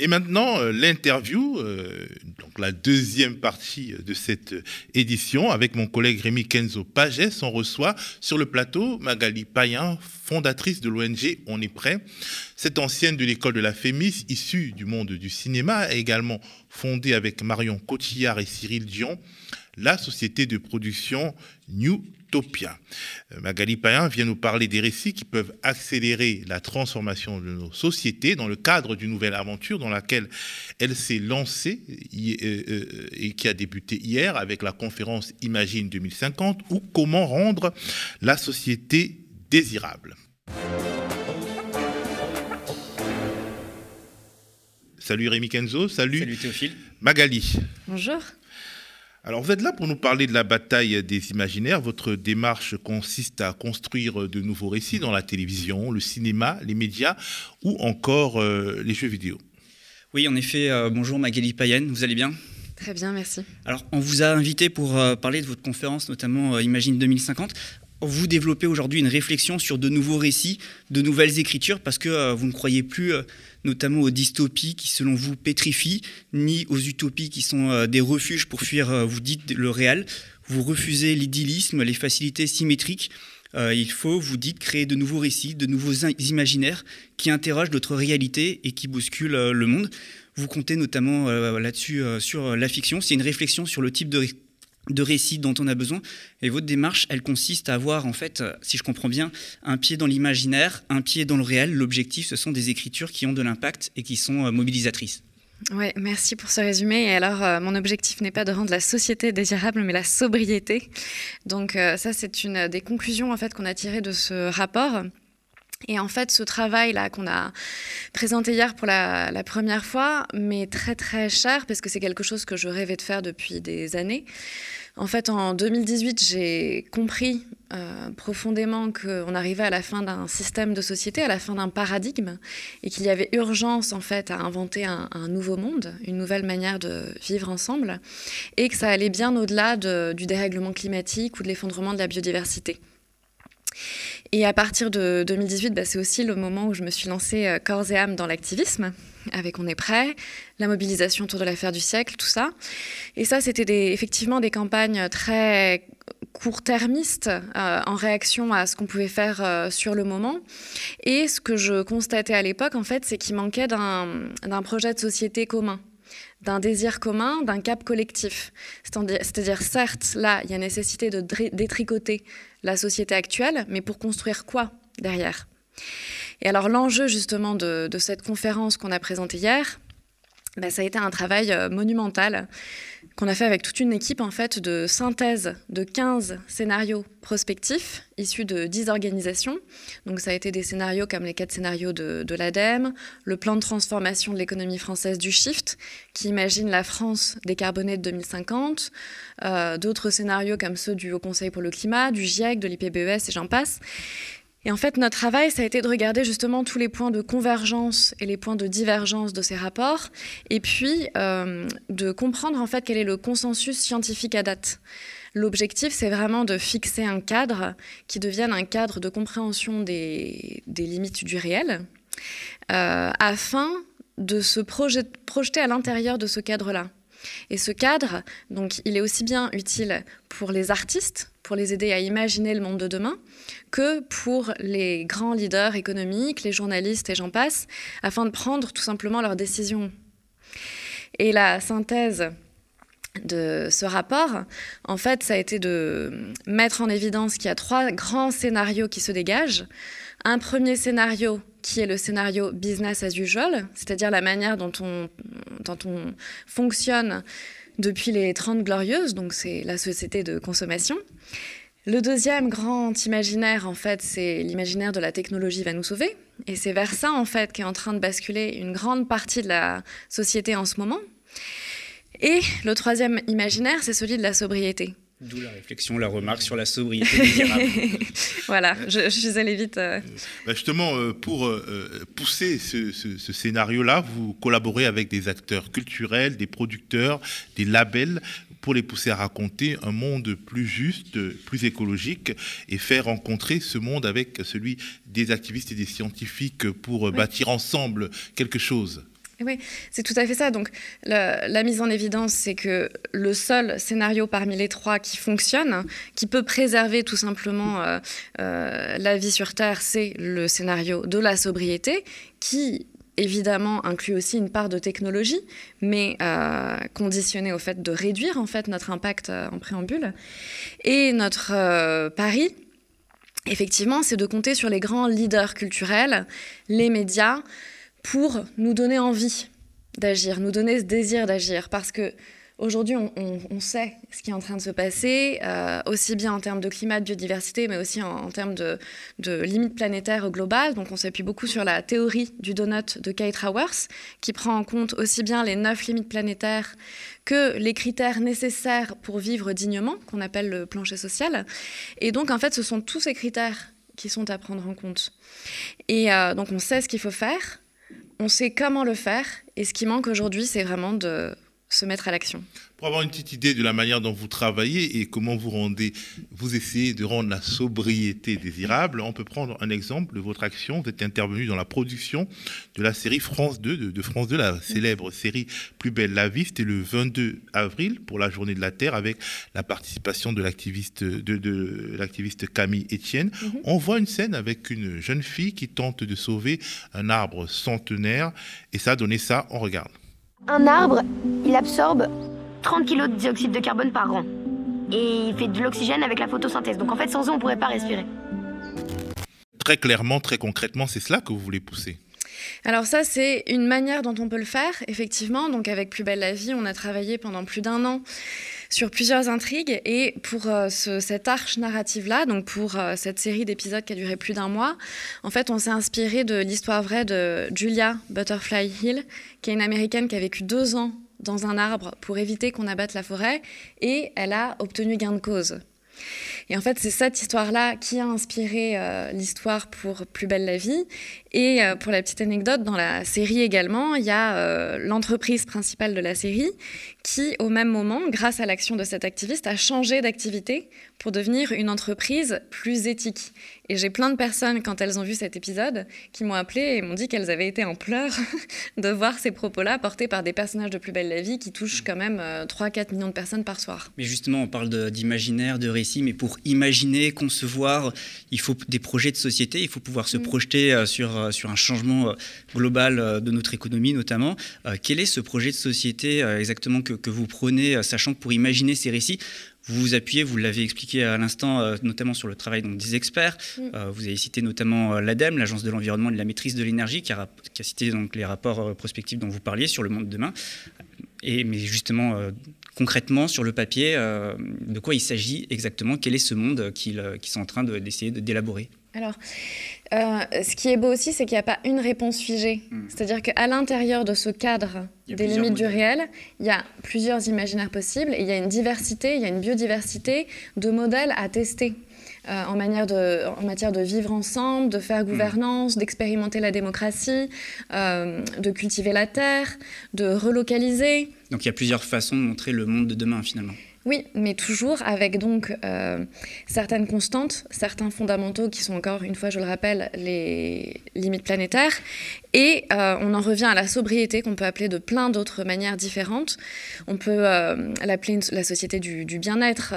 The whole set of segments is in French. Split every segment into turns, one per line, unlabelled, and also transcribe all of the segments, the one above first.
Et maintenant, euh, l'interview, euh, donc la deuxième partie de cette édition, avec mon collègue Rémi Kenzo Pages, on reçoit sur le plateau Magali Payen, fondatrice de l'ONG On est prêt. Cette ancienne de l'école de la Fémis, issue du monde du cinéma, a également fondé avec Marion Cotillard et Cyril Dion la société de production New Euh, Magali Payan vient nous parler des récits qui peuvent accélérer la transformation de nos sociétés dans le cadre d'une nouvelle aventure dans laquelle elle s'est lancée euh, euh, et qui a débuté hier avec la conférence Imagine 2050 ou comment rendre la société désirable. Salut Rémi Kenzo, salut.
Salut Théophile.
Magali.
Bonjour.
Alors vous êtes là pour nous parler de la bataille des imaginaires. Votre démarche consiste à construire de nouveaux récits dans la télévision, le cinéma, les médias ou encore euh, les jeux vidéo.
Oui, en effet. Euh, bonjour Magali Payenne, vous allez bien?
Très bien, merci.
Alors on vous a invité pour euh, parler de votre conférence, notamment Imagine 2050 vous développez aujourd'hui une réflexion sur de nouveaux récits, de nouvelles écritures, parce que euh, vous ne croyez plus euh, notamment aux dystopies qui, selon vous, pétrifient, ni aux utopies qui sont euh, des refuges pour fuir, vous dites, le réel. Vous refusez l'idyllisme, les facilités symétriques. il faut, vous dites, créer de nouveaux récits, de nouveaux imaginaires qui interrogent notre réalité et qui bousculent le monde. Vous comptez notamment là-dessus sur la fiction. C'est une réflexion sur le type de de récits dont on a besoin. Et votre démarche, elle consiste à avoir, en fait, si je comprends bien, un pied dans l'imaginaire, un pied dans le réel. L'objectif, ce sont des écritures qui ont de l'impact et qui sont euh, mobilisatrices.
Oui, merci pour ce résumé. Et alors, euh, mon objectif n'est pas de rendre la société désirable, mais la sobriété. Donc, euh, ça, c'est une des conclusions en fait qu'on a tirées de ce rapport. Et en fait, ce travail-là qu'on a présenté hier pour la, première fois, mais très très cher, parce que c'est quelque chose que je rêvais de faire depuis des années. En fait, en 2018, j'ai compris euh, profondément qu'on arrivait à la fin d'un système de société, à la fin d'un paradigme, et qu'il y avait urgence en fait à inventer un, nouveau monde, une nouvelle manière de vivre ensemble, et que ça allait bien au-delà de, du dérèglement climatique ou de l'effondrement de la biodiversité. Et à partir de 2018, bah, c'est aussi le moment où je me suis lancée euh, corps et âme dans l'activisme, avec On est prêt, la mobilisation autour de l'affaire du siècle, tout ça. Et ça, c'était effectivement des campagnes très court-termistes euh, en réaction à ce qu'on pouvait faire euh, sur le moment. Et ce que je constatais à l'époque, en fait, c'est qu'il manquait d'un projet de société commun d'un désir commun, d'un cap collectif. C'est-à-dire, certes, là, il y a nécessité de détricoter la société actuelle, mais pour construire quoi derrière? Et alors l'enjeu justement de, cette conférence qu'on a présentée hier, bah, ça a été un travail euh, monumental qu'on a fait avec toute une équipe en fait de synthèse de 15 scénarios prospectifs issus de 10 organisations. Donc ça a été des scénarios comme les quatre scénarios de, l'ADEME, le plan de transformation de l'économie française du Shift, qui imagine la France décarbonée de 2050, euh, d'autres scénarios comme ceux du Haut Conseil pour le climat, du GIEC, de l'IPBES et j'en passe. Et en fait, notre travail, ça a été de regarder justement tous les points de convergence et les points de divergence de ces rapports, et puis euh, de comprendre en fait quel est le consensus scientifique à date. L'objectif, c'est vraiment de fixer un cadre qui devienne un cadre de compréhension des, limites du réel, euh, afin de se projeter à l'intérieur de ce cadre-là. Et ce cadre, donc, il est aussi bien utile pour les artistes, pour les aider à imaginer le monde de demain, que pour les grands leaders économiques, les journalistes et j'en passe, afin de prendre tout simplement leurs décisions. Et la synthèse de ce rapport, en fait, ça a été de mettre en évidence qu'il y a trois grands scénarios qui se dégagent. Un premier scénario qui est le scénario business as usual, c'est-à-dire la manière dont on, dont on fonctionne depuis les 30 glorieuses, donc c'est la société de consommation. Le deuxième grand imaginaire, en fait, c'est l'imaginaire de la technologie va nous sauver. Et c'est vers ça, en fait, qu'est en train de basculer une grande partie de la société en ce moment. Et le troisième imaginaire, c'est celui de la sobriété.
D'où la réflexion, la remarque sur la sobriété désirable.
voilà, je, suis allée vite. Euh.
Bah, justement, euh, pour euh, pousser ce, ce scénario-là, vous collaborez avec des acteurs culturels, des producteurs, des labels, pour les pousser à raconter un monde plus juste, plus écologique, et faire rencontrer ce monde avec celui des activistes et des scientifiques pour bâtir ensemble quelque chose.
Oui, c'est tout à fait ça. Donc, la, mise en évidence, c'est que le seul scénario parmi les trois qui fonctionne, qui peut préserver tout simplement euh, euh, la vie sur Terre, c'est le scénario de la sobriété, qui évidemment inclut aussi une part de technologie, mais euh, conditionné au fait de réduire en fait notre impact en préambule. Et notre pari, effectivement, c'est de compter sur les grands leaders culturels, les médias pour nous donner envie d'agir, nous donner ce désir d'agir. Parce que aujourd'hui, on, sait ce qui est en train de se passer, euh, aussi bien en termes de climat, de biodiversité, mais aussi en, termes de, limites planétaires globales. Donc, on s'appuie beaucoup sur la théorie du donut de Kate Raworth, qui prend en compte aussi bien les neuf limites planétaires que les critères nécessaires pour vivre dignement, qu'on appelle le plancher social. Et donc, en fait, ce sont tous ces critères qui sont à prendre en compte. Et euh, donc, on sait ce qu'il faut faire on sait comment le faire. Et ce qui manque aujourd'hui, c'est vraiment de se mettre à l'action.
Pour avoir une petite idée de la manière dont vous travaillez et comment vous rendez, vous essayez de rendre la sobriété désirable, on peut prendre un exemple de votre action. Vous êtes intervenu dans la production de la série France 2, de, France 2, la célèbre série Plus belle la vie. C'était le 22 avril pour la Journée de la Terre avec la participation de l'activiste de, l'activiste Camille Etienne. Mhm. On voit une scène avec une jeune fille qui tente de sauver un arbre centenaire et ça a donné ça. On regarde.
Un arbre, il absorbe 30 kg de dioxyde de carbone par an. Et il fait de l'oxygène avec la photosynthèse. Donc en fait, sans eux, on ne pourrait pas respirer.
Très clairement, très concrètement, c'est cela que vous voulez pousser
alors ça, c'est une manière dont on peut le faire, effectivement. Donc avec Plus belle la vie, on a travaillé pendant plus d'un an sur plusieurs intrigues. Et pour euh, cette arche narrative-là, donc pour euh, cette série d'épisodes qui a duré plus d'un mois, en fait, on s'est inspiré de l'histoire vraie de Julia Butterfly Hill, qui est une américaine qui a vécu deux ans dans un arbre pour éviter qu'on abatte la forêt, et elle a obtenu gain de cause. Et en fait, c'est cette histoire-là qui a inspiré euh, l'histoire pour Plus belle la vie. Et pour la petite anecdote, dans la série également, il y a l'entreprise principale de la série qui, au même moment, grâce à l'action de cet activiste, a changé d'activité pour devenir une entreprise plus éthique. Et j'ai plein de personnes, quand elles ont vu cet épisode, qui m'ont appelé et m'ont dit qu'elles avaient été en pleurs de voir ces propos-là portés par des personnages de Plus belle la vie qui touchent quand même 3-4 euh, millions de personnes par soir.
Mais justement, on parle d'imaginaire, de, récit, mais pour imaginer, concevoir, il faut des projets de société, il faut pouvoir se mm. projeter euh, sur, euh, sur un changement global de notre économie notamment. Quel est ce projet de société exactement que, que vous prenez, sachant que pour imaginer ces récits, vous vous appuyez, vous l'avez expliqué à l'instant, euh, notamment sur le travail donc, des experts. Mm. Euh, vous avez cité notamment euh, l'ADEME, l'Agence de l'environnement et de la maîtrise de l'énergie, qui, a, cité donc, les rapports prospectifs dont vous parliez sur le monde de demain. Et, mais justement, concrètement, sur le papier, de quoi il s'agit exactement Quel est ce monde qu'ils sont en train d'essayer d'élaborer?
Alors, ce qui est beau aussi, c'est qu'il n'y a pas une réponse figée. Mm. C'est-à-dire qu'à l'intérieur de ce cadre des limites du réel, il y a plusieurs imaginaires possibles et il y a une diversité, il y a une biodiversité de modèles à tester. Euh, en, manière de, en matière de vivre ensemble, de faire gouvernance, d'expérimenter la démocratie, euh, de cultiver la terre, de relocaliser.
Donc il y a plusieurs façons de montrer le monde de demain finalement.
Oui, mais toujours avec donc euh, certaines constantes, certains fondamentaux qui sont encore, une fois je le rappelle, les limites planétaires. Et euh, on en revient à la sobriété qu'on peut appeler de plein d'autres manières différentes. On peut euh, l'appeler la société du, bien-être.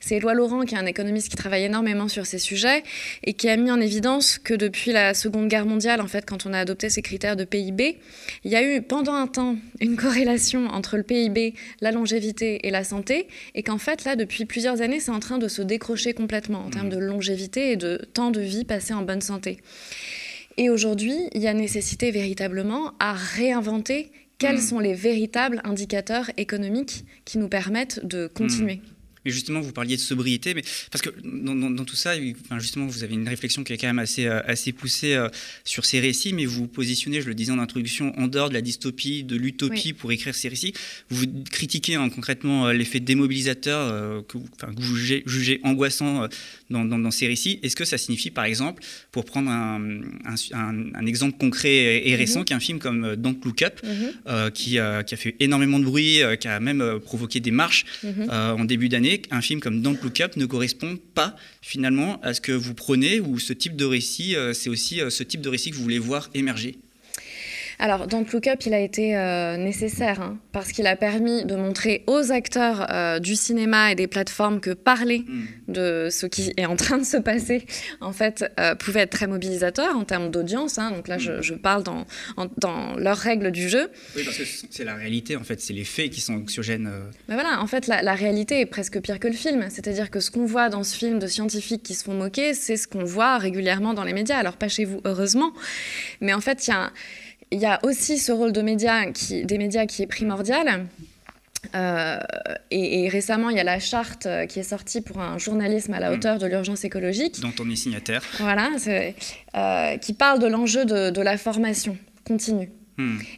C'est Éloi Laurent, qui est un économiste qui travaille énormément sur ces sujets et qui a mis en évidence que depuis la Seconde Guerre mondiale, en fait, quand on a adopté ces critères de PIB, il y a eu pendant un temps une corrélation entre le PIB, la longévité et la santé et qu'en fait, là, depuis plusieurs années, c'est en train de se décrocher complètement en termes mmh. de longévité et de temps de vie passé en bonne santé. Et aujourd'hui, il y a nécessité véritablement à réinventer quels mmh. sont les véritables indicateurs économiques qui nous permettent de continuer. Mmh.
Mais justement, vous parliez de sobriété, mais parce que dans, tout ça, enfin, justement, vous avez une réflexion qui est quand même assez, euh, assez poussée euh, sur ces récits, mais vous vous positionnez, je le disais en introduction, en dehors de la dystopie, de l'utopie pour écrire ces récits. Vous critiquez hein, concrètement euh, l'effet démobilisateur que, vous jugez, jugez angoissant dans, ces récits. Est-ce que ça signifie, par exemple, pour prendre un, un, exemple concret et récent, mm qu'un film comme Don't Look Up, mhm. qui, qui, a fait énormément de bruit, qui a même provoqué des marches mhm. en début d'année, un film comme Don't Look Up ne correspond pas finalement à ce que vous prenez ou ce type de récit, euh, c'est aussi euh, ce type de récit que vous voulez voir émerger
alors, Don't Look Up, il a été euh, nécessaire hein, parce qu'il a permis de montrer aux acteurs euh, du cinéma et des plateformes que parler
Hmm.
de ce qui est en train de se passer, en fait, euh, pouvait être très mobilisateur en termes d'audience. hein. donc là, je, je parle dans, en- dans leurs règles du jeu.
Oui, parce que c'est la réalité, en fait, c'est les faits qui sont anxiogènes.
Mais voilà, en fait, la, la réalité est presque pire que le film. C'est-à-dire que ce qu'on voit dans ce film de scientifiques qui se font moquer, c'est ce qu'on voit régulièrement dans les médias. Alors, pas chez vous, heureusement. Mais en fait, il y a, il y a aussi ce rôle de médias qui, des médias qui est primordial. Euh, et, et récemment, il y a la charte euh, qui est sortie pour un journalisme à la
Mm.
hauteur de l'urgence écologique.
dont on est signataire.
Voilà, euh, qui parle de l'enjeu de, de la formation continue.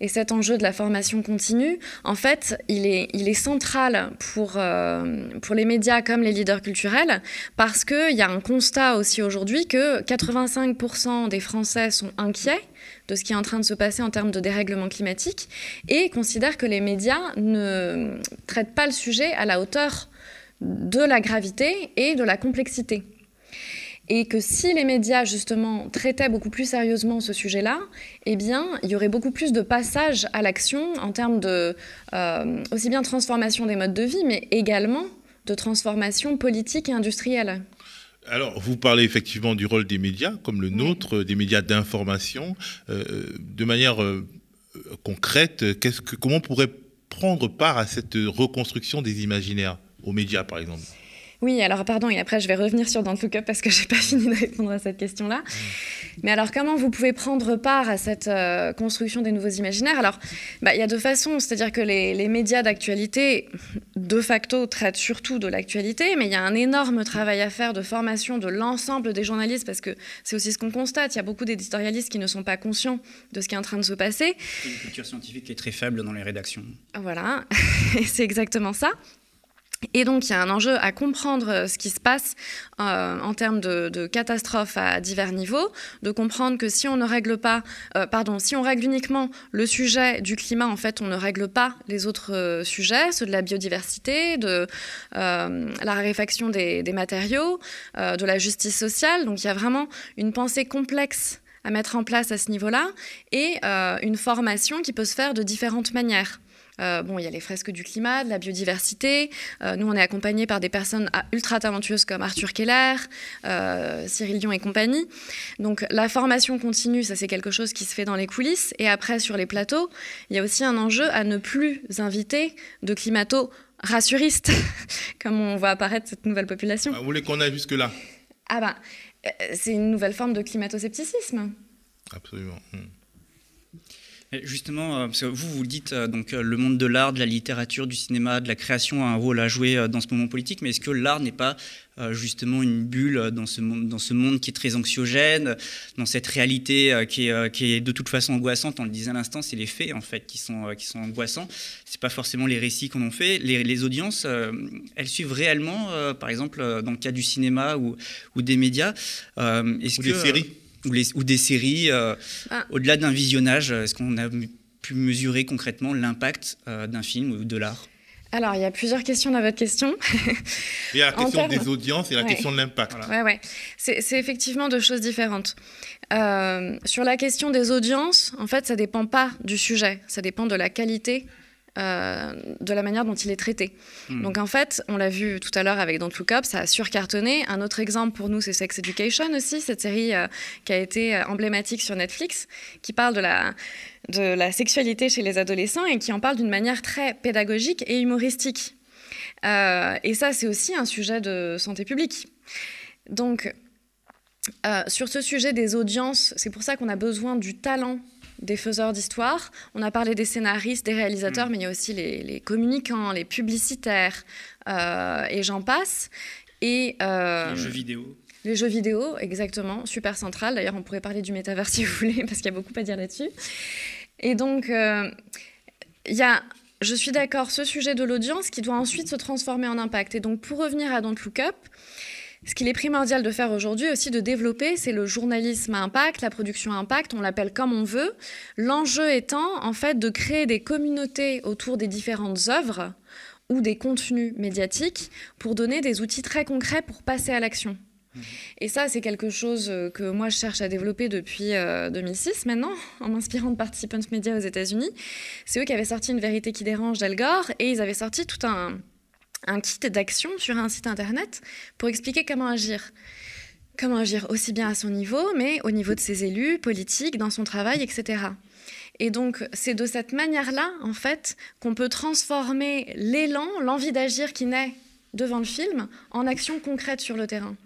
Et cet enjeu de la formation continue, en fait, il est, il est central pour, euh, pour les médias comme les leaders culturels, parce qu'il y a un constat aussi aujourd'hui que 85% des Français sont inquiets de ce qui est en train de se passer en termes de dérèglement climatique et considèrent que les médias ne traitent pas le sujet à la hauteur de la gravité et de la complexité. Et que si les médias, justement, traitaient beaucoup plus sérieusement ce sujet-là, eh bien, il y aurait beaucoup plus de passage à l'action en termes de euh, aussi bien transformation des modes de vie, mais également de transformation politique et industrielle.
Alors, vous parlez effectivement du rôle des médias, comme le nôtre, euh, des médias d'information. Euh, de manière euh, euh, concrète, qu'est-ce que, comment on pourrait prendre part à cette reconstruction des imaginaires, aux médias par exemple?
Oui, alors pardon, et après je vais revenir sur Don't Look Up parce que j'ai pas fini de répondre à cette question-là. Mais alors comment vous pouvez prendre part à cette euh, construction des nouveaux imaginaires? Alors, bah, il y a deux façons, c'est-à-dire que les, les médias d'actualité, de facto, traitent surtout de l'actualité, mais il y a un énorme travail à faire de formation de l'ensemble des journalistes parce que c'est aussi ce qu'on constate. Il y a beaucoup d'éditorialistes qui ne sont pas conscients de ce qui est en train de se passer.
Une culture scientifique qui est très faible dans les rédactions.
Voilà, et c'est exactement ça. Et donc, il y a un enjeu à comprendre euh, ce qui se passe euh, en termes de, catastrophes à divers niveaux, de comprendre que si on ne règle pas, euh, pardon, si on règle uniquement le sujet du climat, en fait, on ne règle pas les autres sujets, ceux de la biodiversité, de la raréfaction des, matériaux, de la justice sociale. Donc, il y a vraiment une pensée complexe à mettre en place à ce niveau-là et une formation qui peut se faire de différentes manières. Euh, bon, il y a les fresques du climat, de la biodiversité. Euh, nous, on est accompagnés par des personnes ah, ultra talentueuses comme Arthur Keller, euh, Cyril Dion et compagnie. Donc, la formation continue, ça c'est quelque chose qui se fait dans les coulisses. Et après, sur les plateaux, il y a aussi un enjeu à ne plus inviter de climato rassuristes, comme on voit apparaître cette nouvelle population.
Vous voulez qu'on aille jusque-là?
Ah ben, c'est une nouvelle forme de climato-scepticisme.
Absolument. Hmm.
Justement, euh, parce que vous, vous le dites, euh, donc euh, le monde de l'art, de la littérature, du cinéma, de la création a un rôle à jouer dans ce moment politique, mais est-ce que l'art n'est pas justement une bulle dans ce, monde, dans ce monde qui est très anxiogène, dans cette réalité qui, est, qui est de toute façon angoissante? On le disait à l'instant, c'est les faits en fait qui sont, qui sont angoissants. C'est pas forcément les récits qu'on en fait. Les, les audiences, elles suivent réellement, par exemple dans le cas du cinéma ou, ou des médias. est-ce
Ou
que,
des séries
ou, les- ou des séries. euh,
Ah.
Au-delà d'un visionnage, est-ce qu'on a pu mesurer concrètement l'impact euh, d'un film ou de l'art?
Alors, il y a plusieurs questions dans votre question.
Il y a la question des audiences et la
Ouais.
question de l'impact.
Voilà.
Ouais, ouais. C'est c'est effectivement deux choses différentes. Euh, sur la question des audiences, en fait, ça dépend pas du sujet, ça dépend de la qualité. Euh, de la manière dont il est traité.
Hmm.
Donc en fait, on l'a vu tout à l'heure avec Don't Look Up, ça a surcartonné. Un autre exemple pour nous, c'est Sex Education aussi, cette série euh, qui a été euh, emblématique sur Netflix, qui parle de la, de la sexualité chez les adolescents et qui en parle d'une manière très pédagogique et humoristique. Euh, et ça, c'est aussi un sujet de santé publique. Donc, sur ce sujet des audiences, c'est pour ça qu'on a besoin du talent des faiseurs d'histoire. On a parlé des scénaristes, des réalisateurs,
Mm.
mais il y a aussi les, les communicants, les publicitaires, euh, et j'en passe. Et euh,
Les jeux vidéo
les jeux vidéo, exactement, super central. D'ailleurs, on pourrait parler du métavers si vous voulez, parce qu'il y a beaucoup à dire là-dessus. Et donc, euh, il y a, je suis d'accord, ce sujet de l'audience qui doit ensuite se transformer en impact. Et donc, pour revenir à Don't Look Up, ce qu'il est primordial de faire aujourd'hui aussi, de développer, c'est le journalisme à impact, la production à impact, on l'appelle comme on veut. L'enjeu étant, en fait, de créer des communautés autour des différentes œuvres ou des contenus médiatiques pour donner des outils très concrets pour passer à l'action. Et ça, c'est quelque chose euh, que moi, je cherche à développer depuis 2006 maintenant, en m'inspirant de Participants Media aux États-Unis. C'est eux qui avaient sorti Une vérité qui dérange d'Al Gore, et ils avaient sorti tout un, un kit d'action sur un site internet pour expliquer comment agir. Comment agir aussi bien à son niveau, mais au niveau de ses élus, politiques, dans son travail, etc. Et donc, c'est de cette manière-là, en fait, qu'on peut transformer l'élan, l'envie d'agir qui naît devant le film, en action concrète sur le terrain.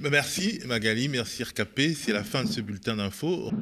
Merci Magali, merci RKP. C'est la fin de ce bulletin d'infos.